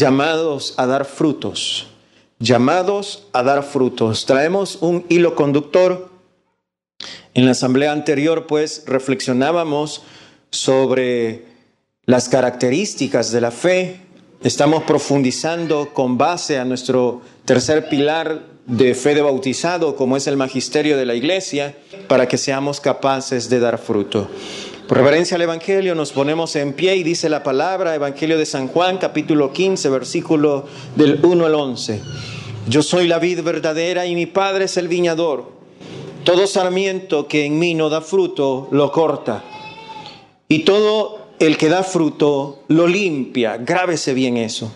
llamados a dar frutos, llamados a dar frutos. Traemos un hilo conductor. En la asamblea anterior, pues, reflexionábamos sobre las características de la fe. Estamos profundizando con base a nuestro tercer pilar de fe de bautizado, como es el magisterio de la iglesia, para que seamos capaces de dar fruto. Por reverencia al Evangelio nos ponemos en pie y dice la palabra, Evangelio de San Juan, capítulo 15, versículo del 1 al 11. Yo soy la vid verdadera y mi Padre es el viñador. Todo sarmiento que en mí no da fruto, lo corta. Y todo el que da fruto, lo limpia. Grábese bien eso.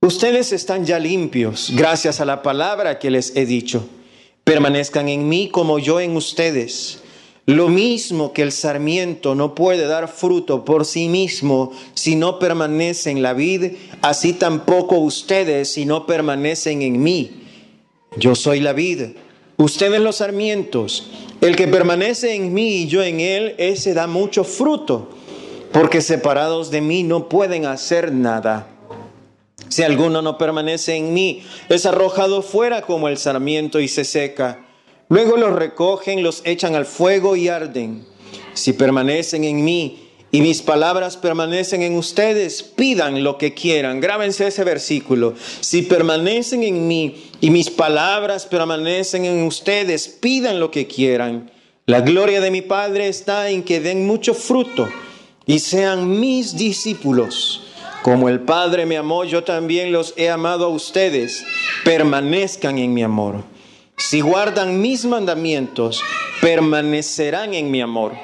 Ustedes están ya limpios gracias a la palabra que les he dicho. Permanezcan en mí como yo en ustedes. Lo mismo que el sarmiento no puede dar fruto por sí mismo si no permanece en la vid, así tampoco ustedes si no permanecen en mí. Yo soy la vid, ustedes los sarmientos. El que permanece en mí y yo en él, ese da mucho fruto, porque separados de mí no pueden hacer nada. Si alguno no permanece en mí, es arrojado fuera como el sarmiento y se seca. Luego los recogen, los echan al fuego y arden. Si permanecen en mí y mis palabras permanecen en ustedes, pidan lo que quieran. Grábense ese versículo. Si permanecen en mí y mis palabras permanecen en ustedes, pidan lo que quieran. La gloria de mi Padre está en que den mucho fruto y sean mis discípulos. Como el Padre me amó, yo también los he amado a ustedes. Permanezcan en mi amor. Si guardan mis mandamientos, permanecerán en mi amor,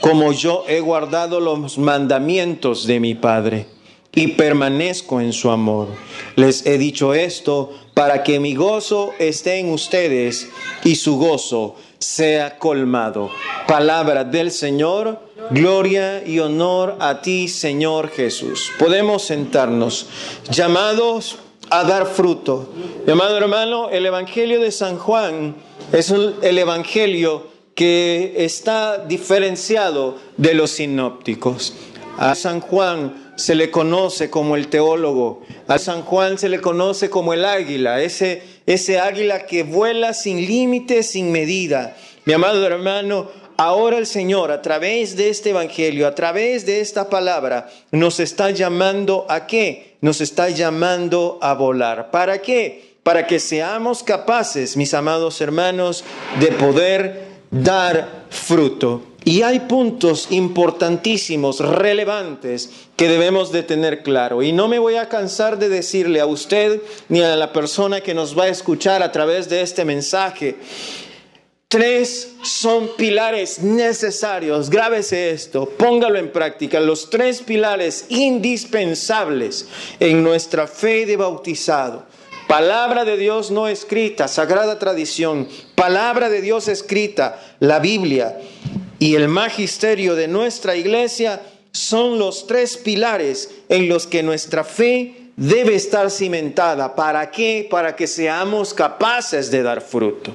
como yo he guardado los mandamientos de mi Padre y permanezco en su amor. Les he dicho esto para que mi gozo esté en ustedes y su gozo sea colmado. Palabra del Señor, gloria y honor a ti, Señor Jesús. Podemos sentarnos, llamados a dar fruto. Mi amado hermano, el Evangelio de San Juan es el Evangelio que está diferenciado de los sinópticos. A San Juan se le conoce como el teólogo, a San Juan se le conoce como el águila, ese, ese águila que vuela sin límites, sin medida. Mi amado hermano, ahora el Señor a través de este Evangelio, a través de esta palabra, nos está llamando a qué? Nos está llamando a volar. ¿Para qué? Para que seamos capaces, mis amados hermanos, de poder dar fruto. Y hay puntos importantísimos, relevantes, que debemos de tener claro. Y no me voy a cansar de decirle a usted ni a la persona que nos va a escuchar a través de este mensaje. Tres son pilares necesarios. Grábese esto, póngalo en práctica. Los tres pilares indispensables en nuestra fe de bautizado. Palabra de Dios no escrita, sagrada tradición. Palabra de Dios escrita, la Biblia y el magisterio de nuestra iglesia son los tres pilares en los que nuestra fe debe estar cimentada. ¿Para qué? Para que seamos capaces de dar fruto.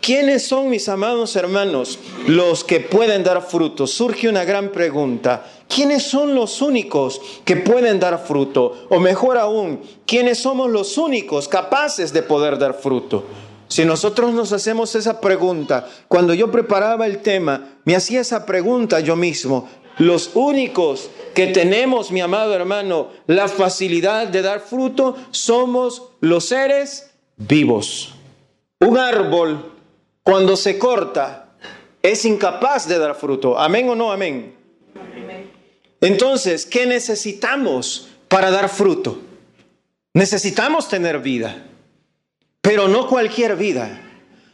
¿Quiénes son mis amados hermanos los que pueden dar fruto? Surge una gran pregunta. ¿Quiénes son los únicos que pueden dar fruto? O mejor aún, ¿quiénes somos los únicos capaces de poder dar fruto? Si nosotros nos hacemos esa pregunta, cuando yo preparaba el tema, me hacía esa pregunta yo mismo. Los únicos que tenemos, mi amado hermano, la facilidad de dar fruto somos los seres vivos. Un árbol, cuando se corta, es incapaz de dar fruto. Amén o no amén. Entonces, ¿qué necesitamos para dar fruto? Necesitamos tener vida pero no cualquier vida.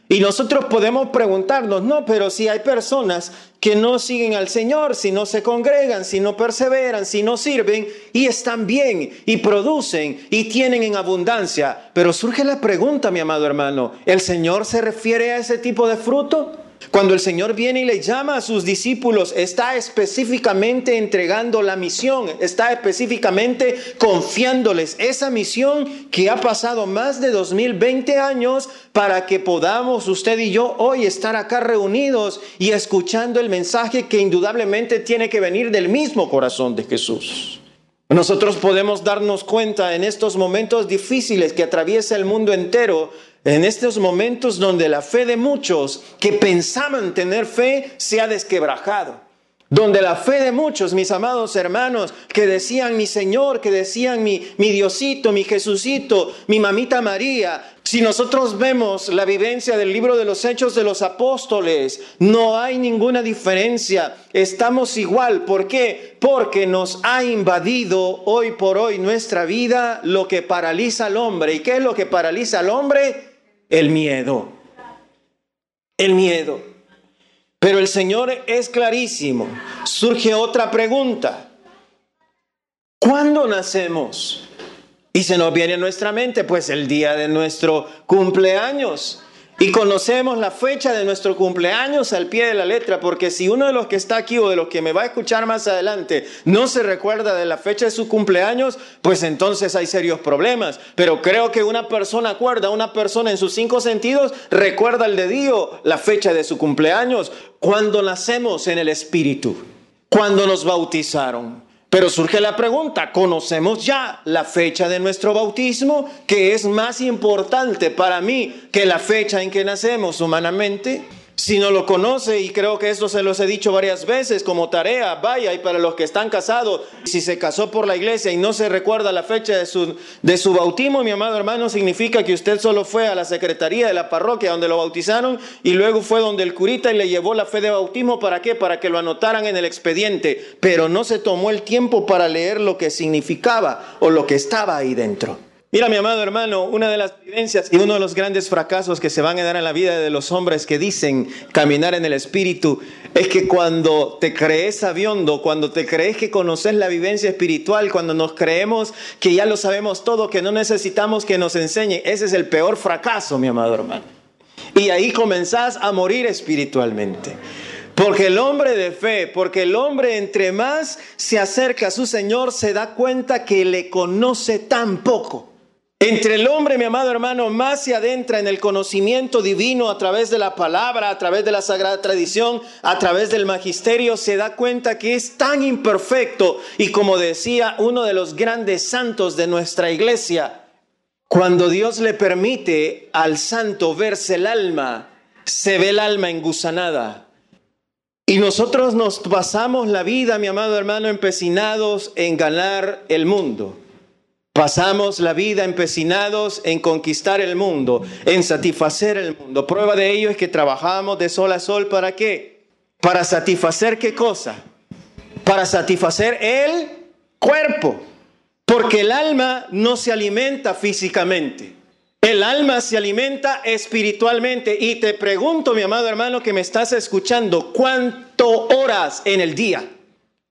Y nosotros podemos preguntarnos, no, pero si hay personas que no siguen al Señor, si no se congregan, si no perseveran, si no sirven y están bien y producen y tienen en abundancia. Pero surge la pregunta, mi amado hermano, ¿el Señor se refiere a ese tipo de fruto? Cuando el Señor viene y le llama a sus discípulos, está específicamente entregando la misión, está específicamente confiándoles esa misión que ha pasado más de 2020 años para que podamos usted y yo hoy estar acá reunidos y escuchando el mensaje que indudablemente tiene que venir del mismo corazón de Jesús. Nosotros podemos darnos cuenta en estos momentos difíciles que atraviesa el mundo entero, en estos momentos donde la fe de muchos que pensaban tener fe se ha desquebrajado. Donde la fe de muchos, mis amados hermanos, que decían mi Señor, que decían mi, mi Diosito, mi Jesucito, mi mamita María, si nosotros vemos la vivencia del libro de los Hechos de los Apóstoles, no hay ninguna diferencia. Estamos igual. ¿Por qué? Porque nos ha invadido hoy por hoy nuestra vida lo que paraliza al hombre. ¿Y qué es lo que paraliza al hombre? El miedo. El miedo. Pero el Señor es clarísimo. Surge otra pregunta. ¿Cuándo nacemos? Y se nos viene a nuestra mente, pues el día de nuestro cumpleaños. Y conocemos la fecha de nuestro cumpleaños al pie de la letra, porque si uno de los que está aquí o de los que me va a escuchar más adelante no se recuerda de la fecha de su cumpleaños, pues entonces hay serios problemas. Pero creo que una persona acuerda, una persona en sus cinco sentidos recuerda el dedío, la fecha de su cumpleaños, cuando nacemos en el Espíritu, cuando nos bautizaron. Pero surge la pregunta, ¿conocemos ya la fecha de nuestro bautismo, que es más importante para mí que la fecha en que nacemos humanamente? Si no lo conoce, y creo que esto se los he dicho varias veces como tarea, vaya, y para los que están casados, si se casó por la iglesia y no se recuerda la fecha de su, de su bautismo, mi amado hermano, significa que usted solo fue a la secretaría de la parroquia donde lo bautizaron y luego fue donde el curita y le llevó la fe de bautismo, ¿para qué? Para que lo anotaran en el expediente, pero no se tomó el tiempo para leer lo que significaba o lo que estaba ahí dentro. Mira, mi amado hermano, una de las evidencias y uno de los grandes fracasos que se van a dar en la vida de los hombres que dicen caminar en el Espíritu es que cuando te crees sabiondo, cuando te crees que conoces la vivencia espiritual, cuando nos creemos que ya lo sabemos todo, que no necesitamos que nos enseñe, ese es el peor fracaso, mi amado hermano. Y ahí comenzás a morir espiritualmente. Porque el hombre de fe, porque el hombre entre más se acerca a su Señor, se da cuenta que le conoce tan poco. Entre el hombre, mi amado hermano, más se adentra en el conocimiento divino a través de la palabra, a través de la sagrada tradición, a través del magisterio, se da cuenta que es tan imperfecto y como decía uno de los grandes santos de nuestra iglesia, cuando Dios le permite al santo verse el alma, se ve el alma engusanada. Y nosotros nos pasamos la vida, mi amado hermano, empecinados en ganar el mundo. Pasamos la vida empecinados en conquistar el mundo, en satisfacer el mundo. Prueba de ello es que trabajamos de sol a sol para qué? Para satisfacer qué cosa? Para satisfacer el cuerpo. Porque el alma no se alimenta físicamente. El alma se alimenta espiritualmente. Y te pregunto, mi amado hermano que me estás escuchando, ¿cuánto horas en el día?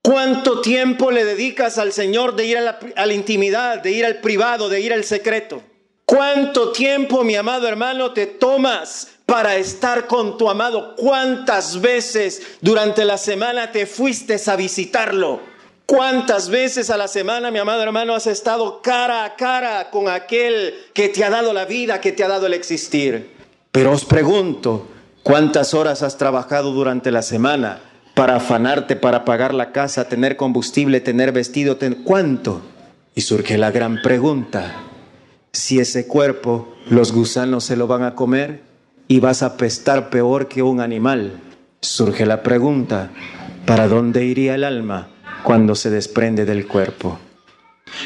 ¿Cuánto tiempo le dedicas al Señor de ir a la, intimidad, de ir al privado, de ir al secreto? ¿Cuánto tiempo, mi amado hermano, te tomas para estar con tu amado? ¿Cuántas veces durante la semana te fuiste a visitarlo? ¿Cuántas veces a la semana, mi amado hermano, has estado cara a cara con aquel que te ha dado la vida, que te ha dado el existir? Pero os pregunto, ¿cuántas horas has trabajado durante la semana? Para afanarte, para pagar la casa, tener combustible, tener vestido, ¿cuánto? Y surge la gran pregunta, si ese cuerpo los gusanos se lo van a comer y vas a pestar peor que un animal, surge la pregunta, ¿para dónde iría el alma cuando se desprende del cuerpo?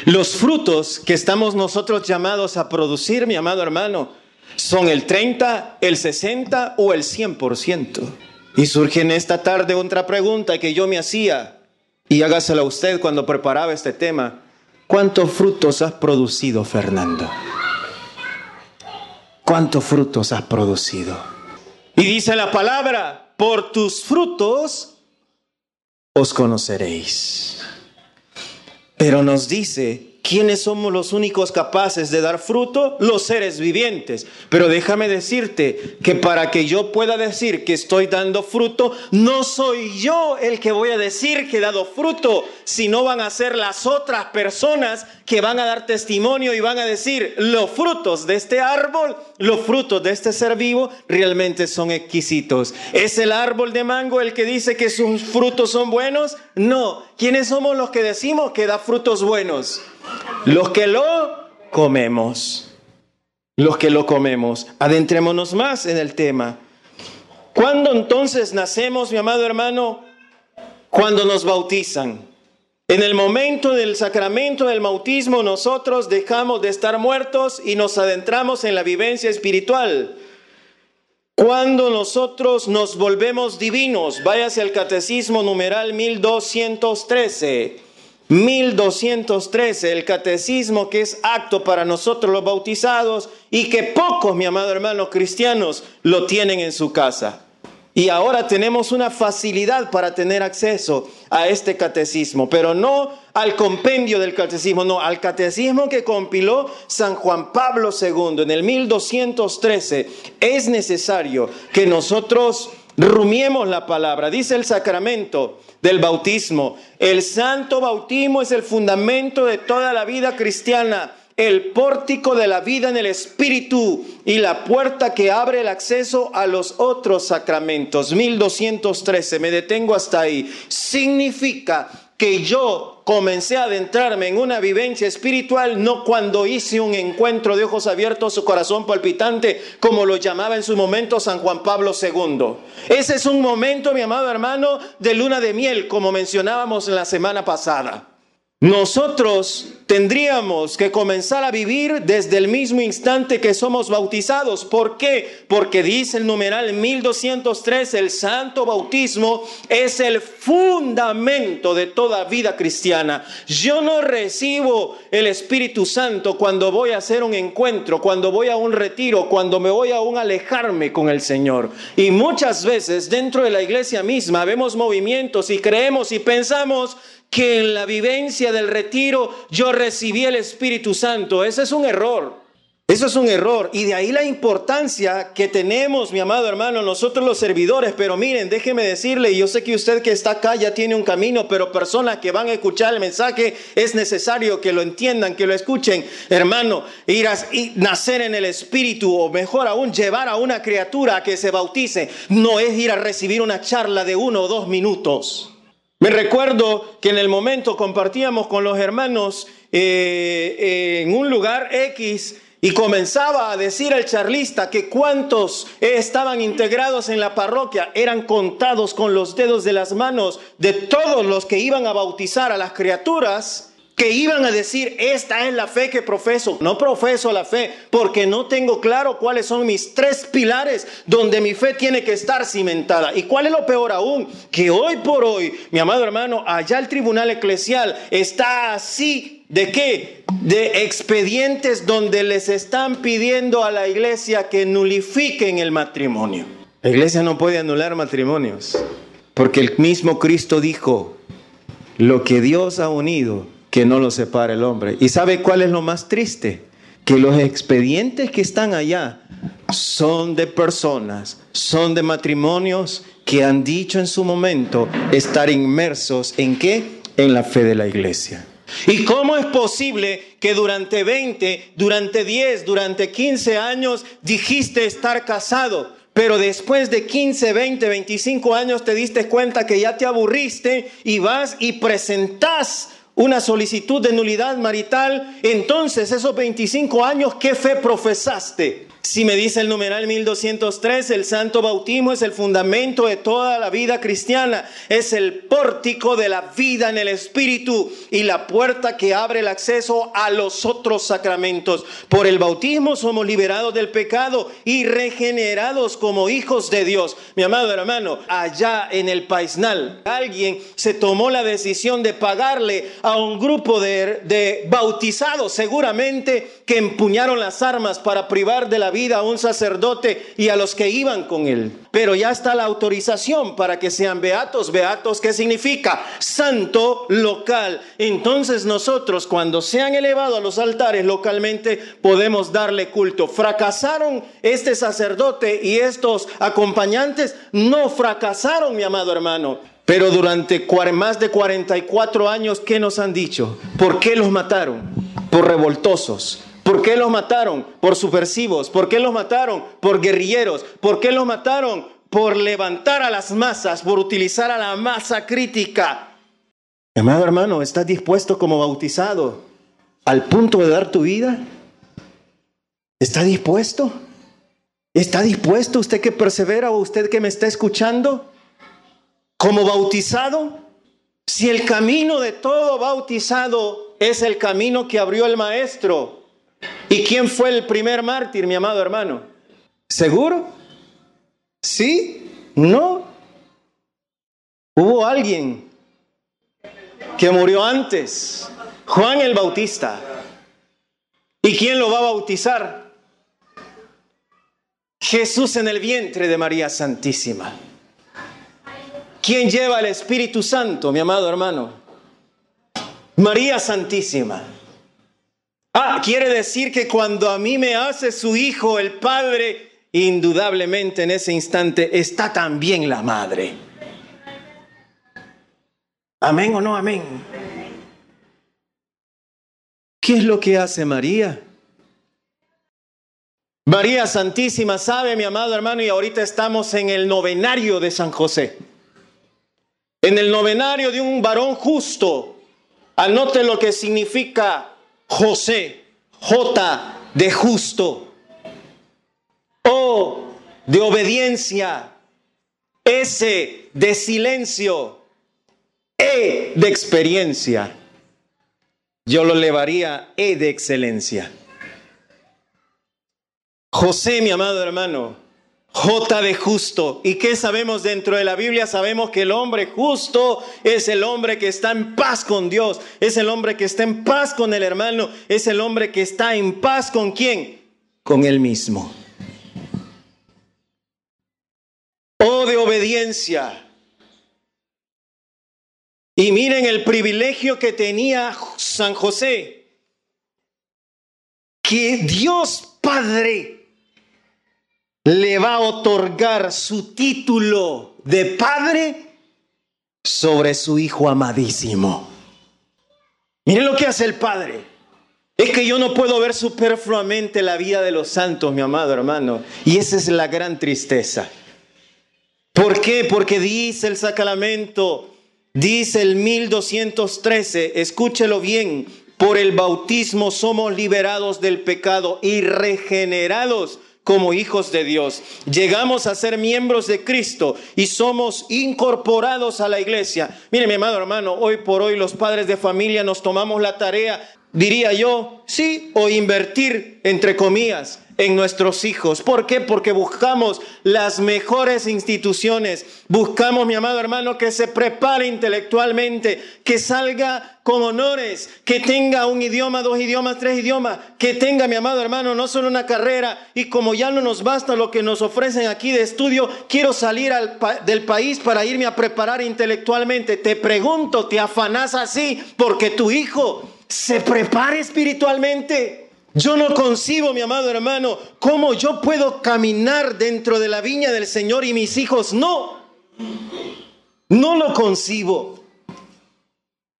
Los frutos que estamos nosotros llamados a producir, mi amado hermano, son el 30, el 60 o el 100%. Y surge en esta tarde otra pregunta que yo me hacía, y hágasela usted cuando preparaba este tema. ¿Cuántos frutos has producido, Fernando? ¿Cuántos frutos has producido? Y dice la palabra, por tus frutos os conoceréis. Pero nos dice ¿quiénes somos los únicos capaces de dar fruto? Los seres vivientes. Pero déjame decirte que para que yo pueda decir que estoy dando fruto, no soy yo el que voy a decir que he dado fruto, sino van a ser las otras personas que van a dar testimonio y van a decir, los frutos de este árbol, los frutos de este ser vivo realmente son exquisitos. ¿Es el árbol de mango el que dice que sus frutos son buenos? No. ¿Quiénes somos los que decimos que da frutos buenos? Los que lo comemos. Los que lo comemos. Adentrémonos más en el tema. ¿Cuándo entonces nacemos, mi amado hermano? Cuando nos bautizan. En el momento del sacramento del bautismo nosotros dejamos de estar muertos y nos adentramos en la vivencia espiritual. Cuando nosotros nos volvemos divinos, váyase al catecismo numeral 1213. 1213, el catecismo que es acto para nosotros los bautizados y que pocos, mi amado hermano, cristianos lo tienen en su casa. Y ahora tenemos una facilidad para tener acceso a este catecismo, pero no al compendio del catecismo, no, al catecismo que compiló San Juan Pablo II en el 1213. Es necesario que nosotros rumiemos la palabra. Dice el sacramento del bautismo, el santo bautismo es el fundamento de toda la vida cristiana el pórtico de la vida en el Espíritu y la puerta que abre el acceso a los otros sacramentos. 1213, me detengo hasta ahí. Significa que yo comencé a adentrarme en una vivencia espiritual no cuando hice un encuentro de ojos abiertos, su corazón palpitante, como lo llamaba en su momento San Juan Pablo II. Ese es un momento, mi amado hermano, de luna de miel, como mencionábamos en la semana pasada. Nosotros tendríamos que comenzar a vivir desde el mismo instante que somos bautizados. ¿Por qué? Porque dice el numeral 1203, el santo bautismo es el fundamento de toda vida cristiana. Yo no recibo el Espíritu Santo cuando voy a hacer un encuentro, cuando voy a un retiro, cuando me voy a un alejarme con el Señor. Y muchas veces dentro de la iglesia misma vemos movimientos y creemos y pensamos que en la vivencia del retiro yo recibí el Espíritu Santo. Ese es un error. Eso es un error. Y de ahí la importancia que tenemos, mi amado hermano, nosotros los servidores. Pero miren, déjeme decirle, yo sé que usted que está acá ya tiene un camino, pero personas que van a escuchar el mensaje es necesario que lo entiendan, que lo escuchen. Hermano, ir a nacer en el Espíritu, o mejor aún, llevar a una criatura a que se bautice, no es ir a recibir una charla de uno o dos minutos. Me recuerdo que en el momento compartíamos con los hermanos eh, eh, en un lugar X y comenzaba a decir el charlista que cuántos estaban integrados en la parroquia eran contados con los dedos de las manos de todos los que iban a bautizar a las criaturas que iban a decir, esta es la fe que profeso. No profeso la fe porque no tengo claro cuáles son mis tres pilares donde mi fe tiene que estar cimentada. ¿Y cuál es lo peor aún? Que hoy por hoy, mi amado hermano, allá el tribunal eclesial está así. ¿De qué? De expedientes donde les están pidiendo a la iglesia que nulifiquen el matrimonio. La iglesia no puede anular matrimonios porque el mismo Cristo dijo, lo que Dios ha unido que no lo separe el hombre. ¿Y sabe cuál es lo más triste? Que los expedientes que están allá son de personas, son de matrimonios que han dicho en su momento estar inmersos en qué? En la fe de la iglesia. ¿Y cómo es posible que durante 20, durante 10, durante 15 años dijiste estar casado? Pero después de 15, 20, 25 años te diste cuenta que ya te aburriste y vas y presentás una solicitud de nulidad marital, entonces esos 25 años, ¿qué fe profesaste? Si me dice el numeral 1203, el santo bautismo es el fundamento de toda la vida cristiana, es el pórtico de la vida en el Espíritu y la puerta que abre el acceso a los otros sacramentos. Por el bautismo somos liberados del pecado y regenerados como hijos de Dios. Mi amado hermano, allá en el paisnal, alguien se tomó la decisión de pagarle a un grupo de, de bautizados, seguramente que empuñaron las armas para privar de la vida a un sacerdote y a los que iban con él. Pero ya está la autorización para que sean beatos. Beatos, ¿qué significa? Santo local. Entonces nosotros cuando sean elevados a los altares localmente podemos darle culto. Fracasaron este sacerdote y estos acompañantes. No fracasaron, mi amado hermano. Pero durante más de 44 años, ¿qué nos han dicho? ¿Por qué los mataron? Por revoltosos. ¿Por qué los mataron? Por subversivos. ¿Por qué los mataron? Por guerrilleros. ¿Por qué los mataron? Por levantar a las masas, por utilizar a la masa crítica. Amado hermano, ¿estás dispuesto como bautizado al punto de dar tu vida? ¿Está dispuesto? ¿Está dispuesto usted que persevera o usted que me está escuchando? como bautizado, si el camino de todo bautizado es el camino que abrió el maestro, ¿y quién fue el primer mártir, mi amado hermano? ¿Seguro? ¿Sí? ¿No? Hubo alguien que murió antes, Juan el Bautista. ¿Y quién lo va a bautizar? Jesús en el vientre de María Santísima. ¿Quién lleva el Espíritu Santo, mi amado hermano? María Santísima. Ah, quiere decir que cuando a mí me hace su hijo el Padre, indudablemente en ese instante está también la Madre. Amén o no amén. ¿Qué es lo que hace María? María Santísima sabe, mi amado hermano, y ahorita estamos en el novenario de San José. En el novenario de un varón justo, anote lo que significa José, J de justo, O de obediencia, S de silencio, E de experiencia. Yo lo elevaría E de excelencia. José, mi amado hermano, J de justo. ¿Y qué sabemos dentro de la Biblia? Sabemos que el hombre justo es el hombre que está en paz con Dios, es el hombre que está en paz con el hermano, es el hombre que está en paz con quién? Con él mismo. Oh de obediencia. Y miren el privilegio que tenía San José, que Dios Padre le va a otorgar su título de padre sobre su hijo amadísimo. Miren lo que hace el padre. Es que yo no puedo ver superfluamente la vida de los santos, mi amado hermano. Y esa es la gran tristeza. ¿Por qué? Porque dice el sacramento, dice el 1213, escúchelo bien, por el bautismo somos liberados del pecado y regenerados como hijos de Dios. Llegamos a ser miembros de Cristo y somos incorporados a la iglesia. Mire, mi amado hermano, hoy por hoy los padres de familia nos tomamos la tarea, diría yo, sí, o invertir, entre comillas, en nuestros hijos. ¿Por qué? Porque buscamos las mejores instituciones. Buscamos, mi amado hermano, que se prepare intelectualmente, que salga con honores, que tenga un idioma, dos idiomas, tres idiomas, que tenga, mi amado hermano, no solo una carrera. Y como ya no nos basta lo que nos ofrecen aquí de estudio, quiero salir del país para irme a preparar intelectualmente. Te pregunto, ¿te afanas así porque tu hijo se prepare espiritualmente? Yo no concibo, mi amado hermano, cómo yo puedo caminar dentro de la viña del Señor y mis hijos no. No lo concibo.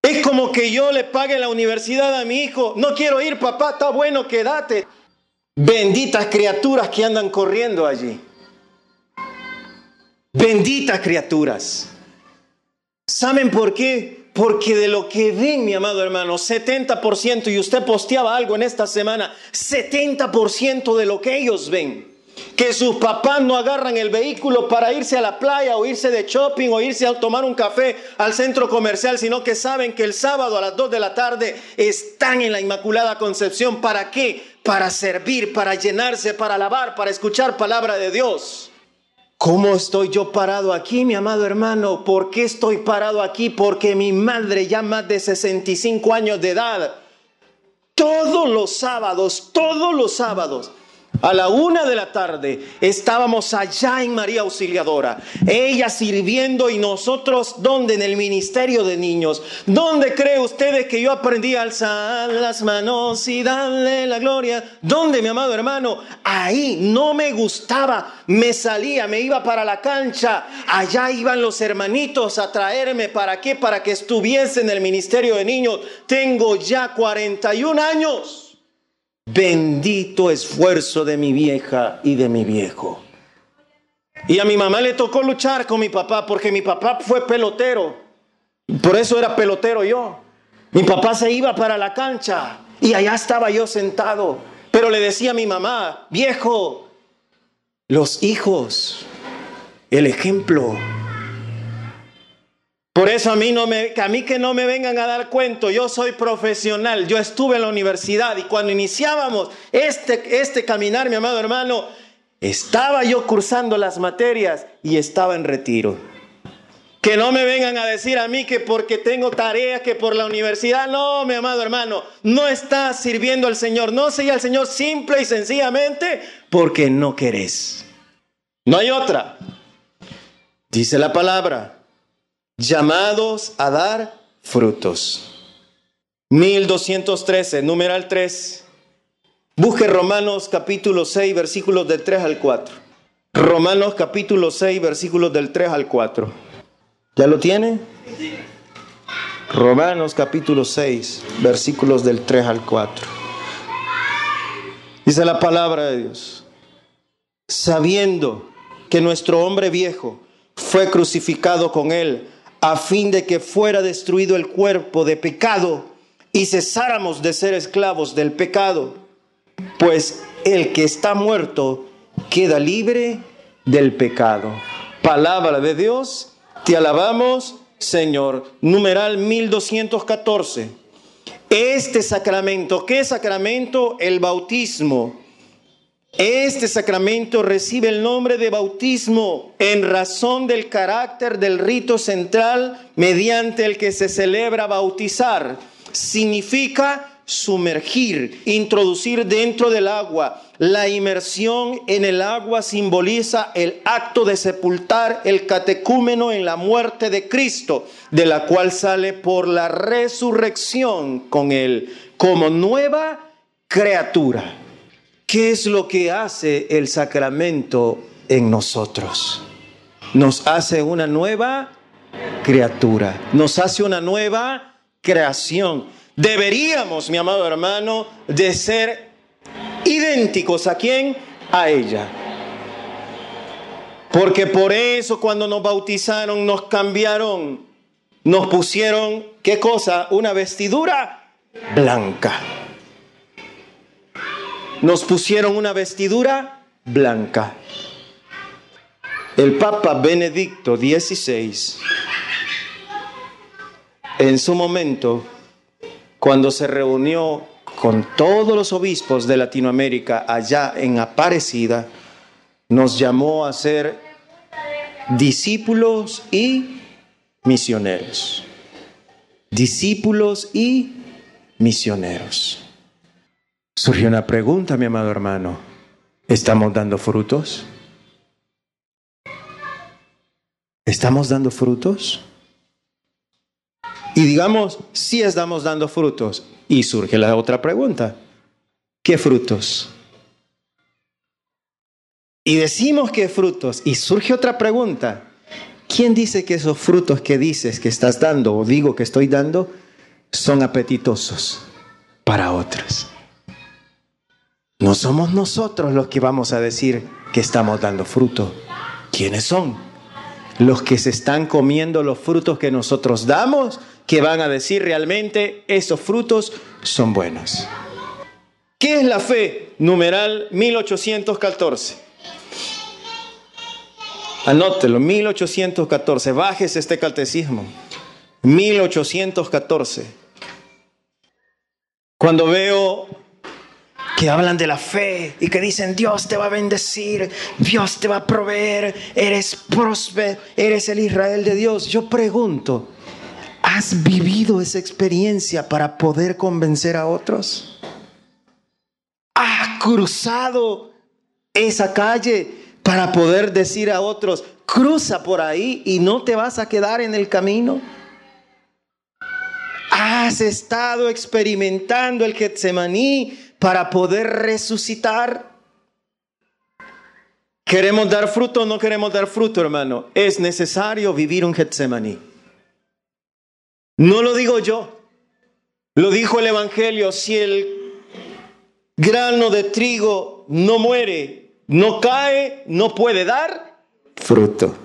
Es como que yo le pague la universidad a mi hijo. No quiero ir, papá, está bueno, quédate. Benditas criaturas que andan corriendo allí. Benditas criaturas. ¿Saben por qué? Porque de lo que ven, mi amado hermano, 70%, y usted posteaba algo en esta semana, 70% de lo que ellos ven, que sus papás no agarran el vehículo para irse a la playa o irse de shopping o irse a tomar un café al centro comercial, sino que saben que el sábado a las 2 de la tarde están en la Inmaculada Concepción. ¿Para qué? Para servir, para llenarse, para alabar, para escuchar palabra de Dios. ¿Cómo estoy yo parado aquí, mi amado hermano? ¿Por qué estoy parado aquí? Porque mi madre, ya más de 65 años de edad, todos los sábados, todos los sábados, A la una de la tarde estábamos allá en María Auxiliadora, ella sirviendo y nosotros, ¿dónde? En el ministerio de niños. ¿Dónde cree ustedes que yo aprendí a alzar las manos y darle la gloria? ¿Dónde, mi amado hermano? Ahí no me gustaba, me salía, me iba para la cancha. Allá iban los hermanitos a traerme. ¿Para qué? Para que estuviese en el ministerio de niños. Tengo ya 41 años. Bendito esfuerzo de mi vieja y de mi viejo. Y a mi mamá le tocó luchar con mi papá porque mi papá fue pelotero. Por eso era pelotero yo. Mi papá se iba para la cancha y allá estaba yo sentado. Pero le decía a mi mamá, viejo, los hijos, el ejemplo, por eso a mí, no me, a mí que no me vengan a dar cuento, yo soy profesional, yo estuve en la universidad y cuando iniciábamos este, este caminar, mi amado hermano, estaba yo cursando las materias y estaba en retiro. Que no me vengan a decir a mí que porque tengo tareas, que por la universidad, no, mi amado hermano, no estás sirviendo al Señor, no sigue al Señor simple y sencillamente porque no querés. No hay otra. Dice la palabra, llamados a dar frutos. 1213, numeral 3. Busque Romanos capítulo 6, versículos del 3 al 4. Romanos capítulo 6, versículos del 3 al 4. ¿Ya lo tiene? Romanos capítulo 6, versículos del 3 al 4. Dice la palabra de Dios. Sabiendo que nuestro hombre viejo fue crucificado con él a fin de que fuera destruido el cuerpo de pecado y cesáramos de ser esclavos del pecado, pues el que está muerto queda libre del pecado. Palabra de Dios, te alabamos, Señor. Numeral 1214. Este sacramento, ¿qué sacramento? El bautismo este sacramento recibe el nombre de bautismo en razón del carácter del rito central mediante el que se celebra bautizar. Significa sumergir, introducir dentro del agua. La inmersión en el agua simboliza el acto de sepultar el catecúmeno en la muerte de Cristo, de la cual sale por la resurrección con él como nueva criatura. ¿Qué es lo que hace el sacramento en nosotros? Nos hace una nueva criatura, nos hace una nueva creación. Deberíamos, mi amado hermano, de ser idénticos a quién? A ella. Porque por eso cuando nos bautizaron, nos cambiaron, nos pusieron, ¿qué cosa? Una vestidura blanca nos pusieron una vestidura blanca. El Papa Benedicto XVI, en su momento, cuando se reunió con todos los obispos de Latinoamérica allá en Aparecida, nos llamó a ser discípulos y misioneros. Discípulos y misioneros. Surgió una pregunta, mi amado hermano. ¿Estamos dando frutos? ¿Estamos dando frutos? Y digamos, sí estamos dando frutos. Y surge la otra pregunta. ¿Qué frutos? Y decimos que frutos. Y surge otra pregunta. ¿Quién dice que esos frutos que dices que estás dando o digo que estoy dando son apetitosos para otros? No somos nosotros los que vamos a decir que estamos dando fruto. ¿Quiénes son? Los que se están comiendo los frutos que nosotros damos, que van a decir realmente esos frutos son buenos. ¿Qué es la fe? Numeral 1814. Anótelo, 1814. Bajes este catecismo. 1814. Cuando veo que hablan de la fe y que dicen Dios te va a bendecir, Dios te va a proveer, eres próspero, eres el Israel de Dios. Yo pregunto, ¿has vivido esa experiencia para poder convencer a otros? ¿Has cruzado esa calle para poder decir a otros, cruza por ahí y no te vas a quedar en el camino. Has estado experimentando el Getsemaní para poder resucitar. ¿Queremos dar fruto o no queremos dar fruto, hermano? Es necesario vivir un Getsemaní. No lo digo yo, lo dijo el Evangelio. Si el grano de trigo no muere, no cae, no puede dar fruto.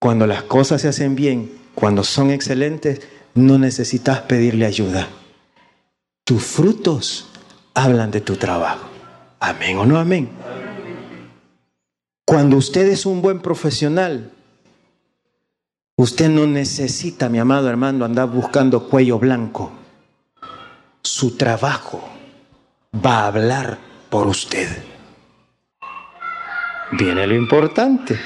Cuando las cosas se hacen bien, cuando son excelentes, no necesitas pedirle ayuda. Tus frutos hablan de tu trabajo. Amén o no amén. Cuando usted es un buen profesional, usted no necesita, mi amado hermano, andar buscando cuello blanco. Su trabajo va a hablar por usted. Viene lo importante.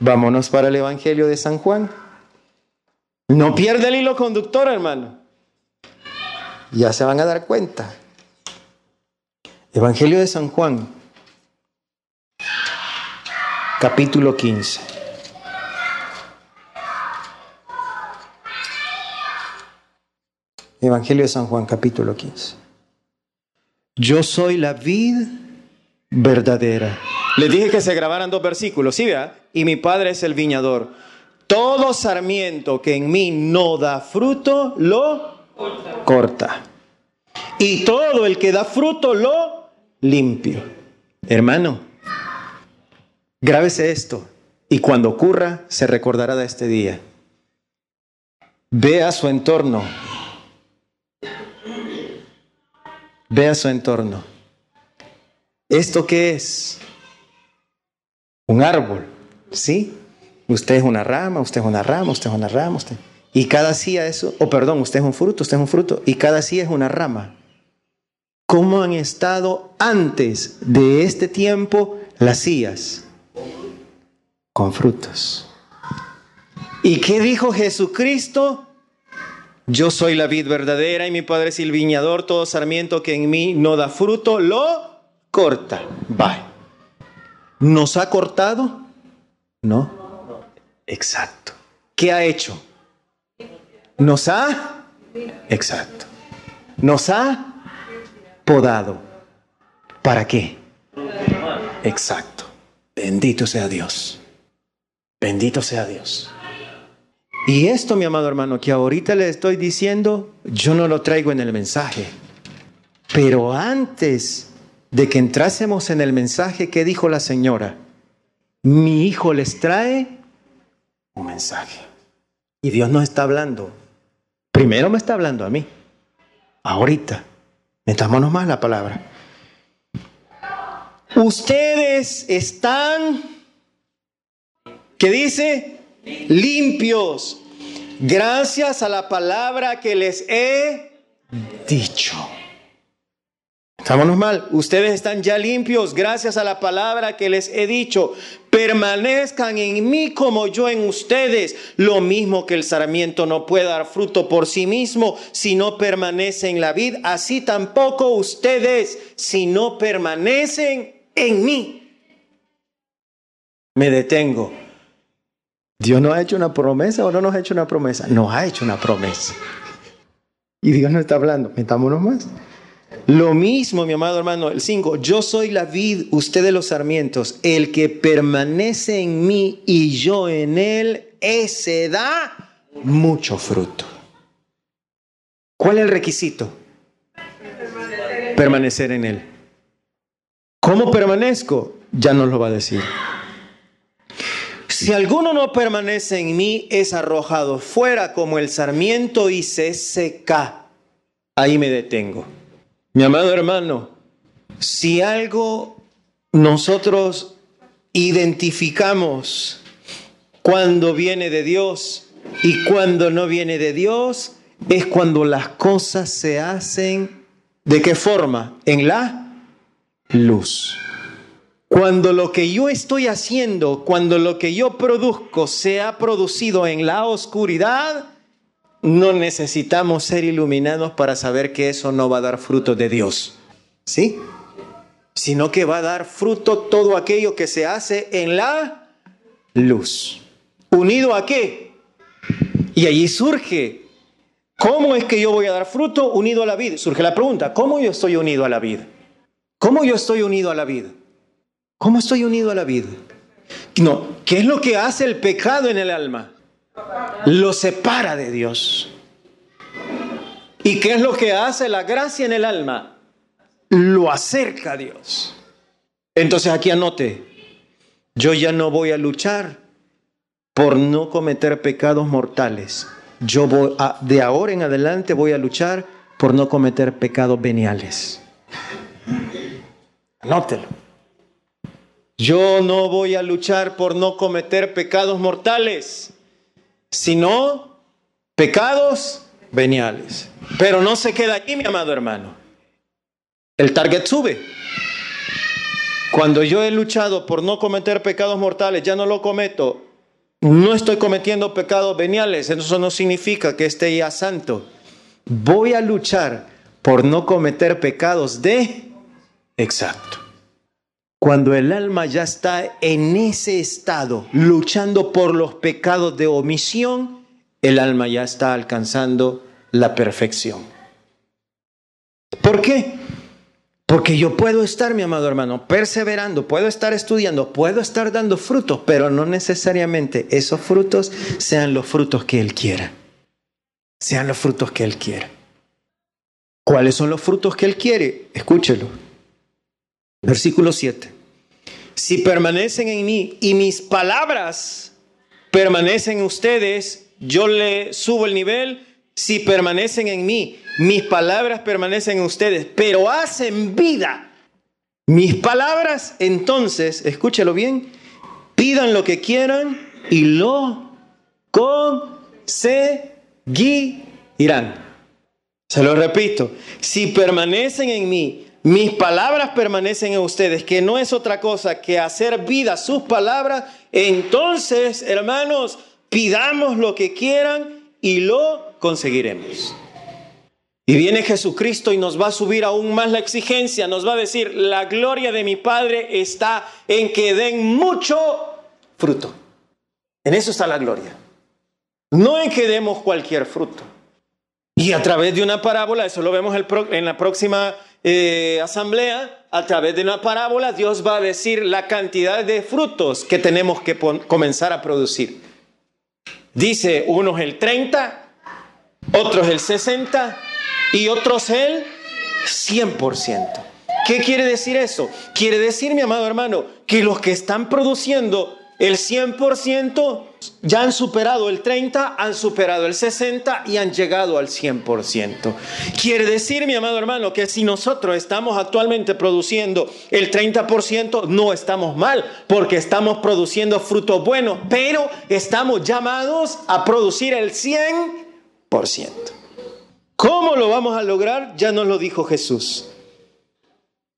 Vámonos para el Evangelio de San Juan. No pierde el hilo conductor, hermano. Ya se van a dar cuenta. Evangelio de San Juan, capítulo 15. Evangelio de San Juan, capítulo 15. Yo soy la vid verdadera. Les dije que se grabaran dos versículos, ¿sí vea? Y mi padre es el viñador. Todo sarmiento que en mí no da fruto, lo corta. Y todo el que da fruto, lo limpio. Hermano, grábese esto. Y cuando ocurra, se recordará de este día. Vea su entorno. Vea su entorno. ¿Esto qué es? Un árbol, ¿sí? Usted es una rama, usted es una rama, usted es una rama, usted. Y cada silla es, o oh, perdón, usted es un fruto, usted es un fruto, y cada silla es una rama. ¿Cómo han estado antes de este tiempo las sillas? Con frutos. ¿Y qué dijo Jesucristo? Yo soy la vid verdadera y mi padre es el viñador, todo sarmiento que en mí no da fruto, lo corta. Va. ¿Nos ha cortado? No. Exacto. ¿Qué ha hecho? Nos ha... Exacto. Nos ha podado. ¿Para qué? Exacto. Bendito sea Dios. Bendito sea Dios. Y esto, mi amado hermano, que ahorita le estoy diciendo, yo no lo traigo en el mensaje. Pero antes de que entrásemos en el mensaje, ¿qué dijo la señora? Mi hijo les trae un mensaje. Y Dios nos está hablando. Primero me está hablando a mí. Ahorita. Metámonos más la palabra. Ustedes están, ¿qué dice? Limpios. Gracias a la palabra que les he dicho. Estámonos mal. Ustedes están ya limpios gracias a la palabra que les he dicho. Permanezcan en mí como yo en ustedes. Lo mismo que el sarmiento no puede dar fruto por sí mismo si no permanece en la vid. Así tampoco ustedes si no permanecen en mí. Me detengo. ¿Dios no ha hecho una promesa o no nos ha hecho una promesa? Nos ha hecho una promesa. Y Dios no está hablando. Metámonos más. Lo mismo, mi amado hermano, el 5, yo soy la vid, ustedes los sarmientos, el que permanece en mí y yo en él, ese da mucho fruto. ¿Cuál es el requisito? Permanecer en él. ¿Cómo permanezco? Ya nos lo va a decir. Si alguno no permanece en mí, es arrojado fuera como el sarmiento y se seca. Ahí me detengo. Mi amado hermano, si algo nosotros identificamos cuando viene de Dios y cuando no viene de Dios, es cuando las cosas se hacen de qué forma? En la luz. Cuando lo que yo estoy haciendo, cuando lo que yo produzco se ha producido en la oscuridad, no necesitamos ser iluminados para saber que eso no va a dar fruto de Dios. ¿Sí? sino que va a dar fruto todo aquello que se hace en la luz. ¿Unido a qué? Y allí surge, ¿cómo es que yo voy a dar fruto unido a la vida? Surge la pregunta, ¿cómo yo estoy unido a la vida? ¿Cómo yo estoy unido a la vida? ¿Cómo estoy unido a la vida? No, ¿qué es lo que hace el pecado en el alma? Lo separa de Dios. ¿Y qué es lo que hace la gracia en el alma? Lo acerca a Dios. Entonces aquí anote, yo ya no voy a luchar por no cometer pecados mortales. Yo voy de ahora en adelante voy a luchar por no cometer pecados veniales. Anótelo. Yo no voy a luchar por no cometer pecados mortales, sino pecados veniales. Pero no se queda aquí, mi amado hermano. El target sube. Cuando yo he luchado por no cometer pecados mortales, ya no lo cometo. No estoy cometiendo pecados veniales. Eso no significa que esté ya santo. Voy a luchar por no cometer pecados de... Exacto. Cuando el alma ya está en ese estado, luchando por los pecados de omisión, el alma ya está alcanzando la perfección. ¿Por qué? Porque yo puedo estar, mi amado hermano, perseverando, puedo estar estudiando, puedo estar dando frutos, pero no necesariamente esos frutos sean los frutos que Él quiera. Sean los frutos que Él quiera. ¿Cuáles son los frutos que Él quiere? Escúchelo. Versículo 7. Si permanecen en mí y mis palabras permanecen en ustedes, yo le subo el nivel. Si permanecen en mí, mis palabras permanecen en ustedes, pero hacen vida mis palabras, entonces, escúchelo bien, pidan lo que quieran y lo conseguirán. Se lo repito, si permanecen en mí mis palabras permanecen en ustedes, que no es otra cosa que hacer vida sus palabras. Entonces, hermanos, pidamos lo que quieran y lo conseguiremos. Y viene Jesucristo y nos va a subir aún más la exigencia, nos va a decir, la gloria de mi Padre está en que den mucho fruto. En eso está la gloria. No en que demos cualquier fruto. Y a través de una parábola, eso lo vemos en la próxima eh, asamblea, a través de una parábola, Dios va a decir la cantidad de frutos que tenemos que comenzar a producir. Dice unos el 30, otros el 60 y otros el 100%. ¿Qué quiere decir eso? Quiere decir, mi amado hermano, que los que están produciendo el 100% ya han superado el 30, han superado el 60 y han llegado al 100%. Quiere decir, mi amado hermano, que si nosotros estamos actualmente produciendo el 30%, no estamos mal, porque estamos produciendo frutos buenos, pero estamos llamados a producir el 100%. ¿Cómo lo vamos a lograr? Ya nos lo dijo Jesús.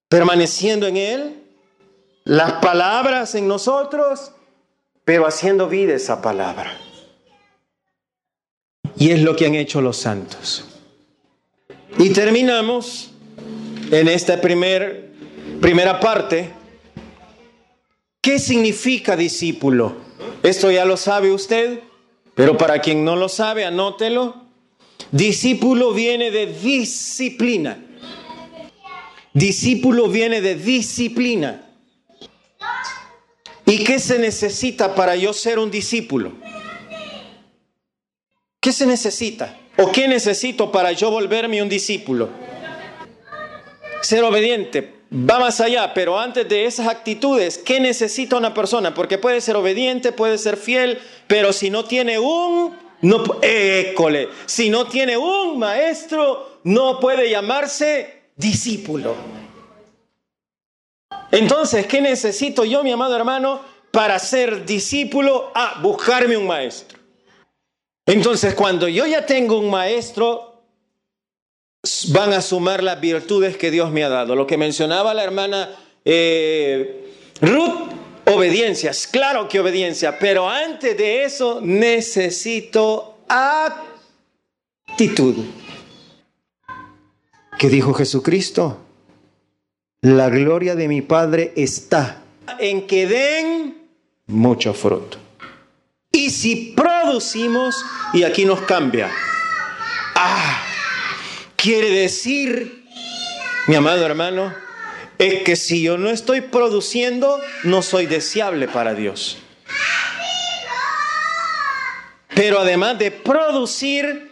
Permaneciendo en Él, las palabras en nosotros, pero haciendo vida esa palabra. Y es lo que han hecho los santos. Y terminamos en esta primer, primera parte. ¿Qué significa discípulo? Esto ya lo sabe usted, pero para quien no lo sabe, anótelo. Discípulo viene de disciplina. Discípulo viene de disciplina. ¿Y qué se necesita para yo ser un discípulo? ¿Qué se necesita? ¿O qué necesito para yo volverme un discípulo? Ser obediente. Va más allá, pero antes de esas actitudes, ¿qué necesita una persona? Porque puede ser obediente, puede ser fiel, pero si no tiene un, no, école, si no tiene un maestro, no puede llamarse discípulo. Entonces, ¿qué necesito yo, mi amado hermano, para ser discípulo? A buscarme un maestro. Entonces, cuando yo ya tengo un maestro, van a sumar las virtudes que Dios me ha dado. Lo que mencionaba la hermana eh, Ruth, obediencias. Claro que obediencia, pero antes de eso necesito actitud. ¿Qué dijo Jesucristo? La gloria de mi Padre está en que den mucho fruto. Y si producimos, y aquí nos cambia, ah, quiere decir, mi amado hermano, es que si yo no estoy produciendo, no soy deseable para Dios. Pero además de producir,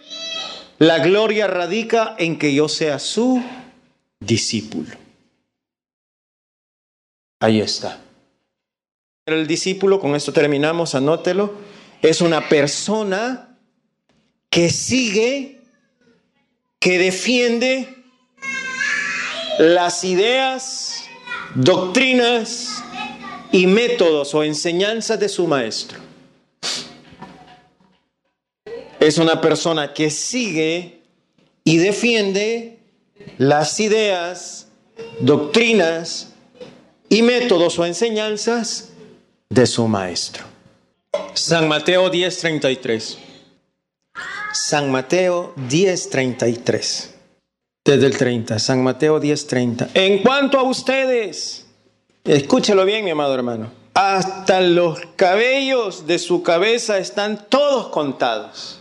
la gloria radica en que yo sea su discípulo. Ahí está. El discípulo, con esto terminamos, anótelo, es una persona que sigue, que defiende las ideas, doctrinas y métodos o enseñanzas de su maestro. Es una persona que sigue y defiende las ideas, doctrinas y métodos o enseñanzas de su maestro. San Mateo 10:33. San Mateo 10:33. Desde el 30, San Mateo 10:30. En cuanto a ustedes, escúchelo bien, mi amado hermano, hasta los cabellos de su cabeza están todos contados.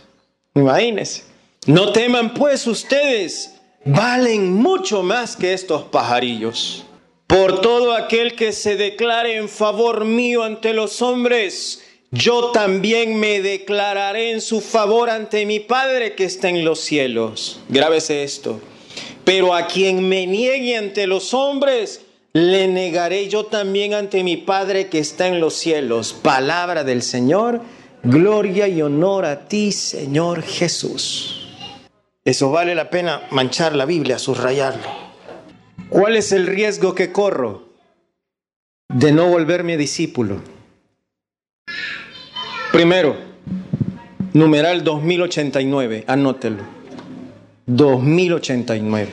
Imagínense. No teman pues ustedes, valen mucho más que estos pajarillos. Por todo aquel que se declare en favor mío ante los hombres, yo también me declararé en su favor ante mi Padre que está en los cielos. Grábese esto. Pero a quien me niegue ante los hombres, le negaré yo también ante mi Padre que está en los cielos. Palabra del Señor, gloria y honor a ti, Señor Jesús. Eso vale la pena manchar la Biblia, subrayarlo. ¿Cuál es el riesgo que corro de no volverme discípulo? Primero, numeral 2089, anótelo. 2089.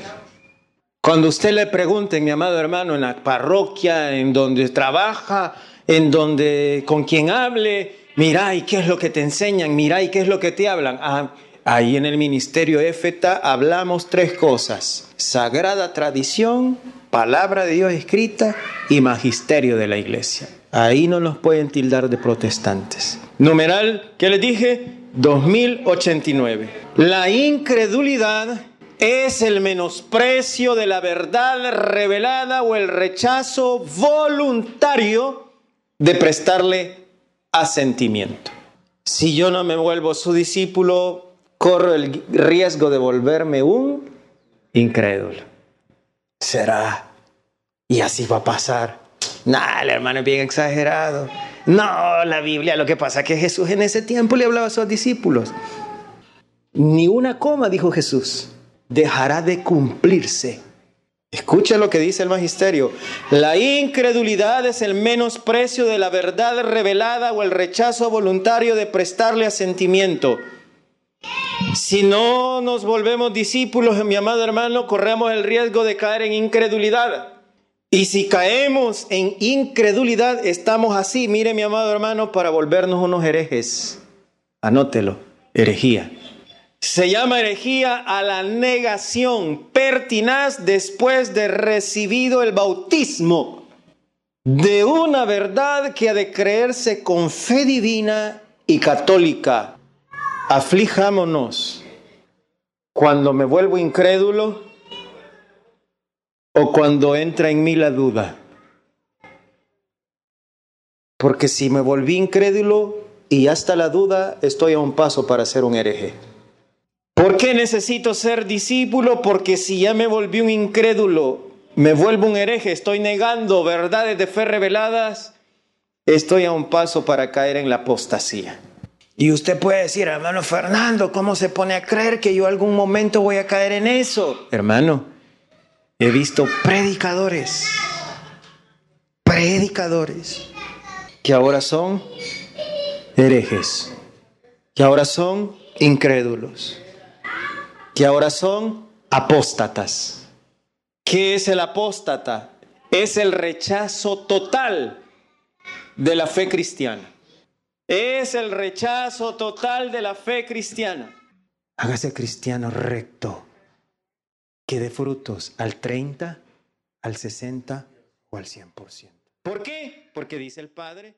Cuando usted le pregunte, mi amado hermano, en la parroquia, en donde trabaja, en donde con quien hable, mira, ¿y qué es lo que te enseñan? Mira, ¿y qué es lo que te hablan? Ah, Ahí en el ministerio EFETA hablamos tres cosas. Sagrada tradición, palabra de Dios escrita y magisterio de la iglesia. Ahí no nos pueden tildar de protestantes. Numeral, ¿qué les dije? 2089. La incredulidad es el menosprecio de la verdad revelada o el rechazo voluntario de prestarle asentimiento. Si yo no me vuelvo su discípulo, corro el riesgo de volverme un incrédulo. Será. Y así va a pasar. Nah, el hermano es bien exagerado. No, la Biblia, lo que pasa es que Jesús en ese tiempo le hablaba a sus discípulos. Ni una coma, dijo Jesús, dejará de cumplirse. Escucha lo que dice el magisterio. La incredulidad es el menosprecio de la verdad revelada o el rechazo voluntario de prestarle asentimiento. Si no nos volvemos discípulos, mi amado hermano, corremos el riesgo de caer en incredulidad. Y si caemos en incredulidad, estamos así, mire mi amado hermano, para volvernos unos herejes. Anótelo, herejía. Se llama herejía a la negación pertinaz después de recibido el bautismo de una verdad que ha de creerse con fe divina y católica aflijámonos cuando me vuelvo incrédulo o cuando entra en mí la duda. Porque si me volví incrédulo y hasta la duda, estoy a un paso para ser un hereje. ¿Por qué necesito ser discípulo? Porque si ya me volví un incrédulo, me vuelvo un hereje, estoy negando verdades de fe reveladas, estoy a un paso para caer en la apostasía. Y usted puede decir, hermano Fernando, ¿cómo se pone a creer que yo algún momento voy a caer en eso? Hermano, he visto predicadores, predicadores, que ahora son herejes, que ahora son incrédulos, que ahora son apóstatas. ¿Qué es el apóstata? Es el rechazo total de la fe cristiana. Es el rechazo total de la fe cristiana. Hágase cristiano recto, que dé frutos al 30, al 60 o al 100%. ¿Por qué? Porque dice el Padre.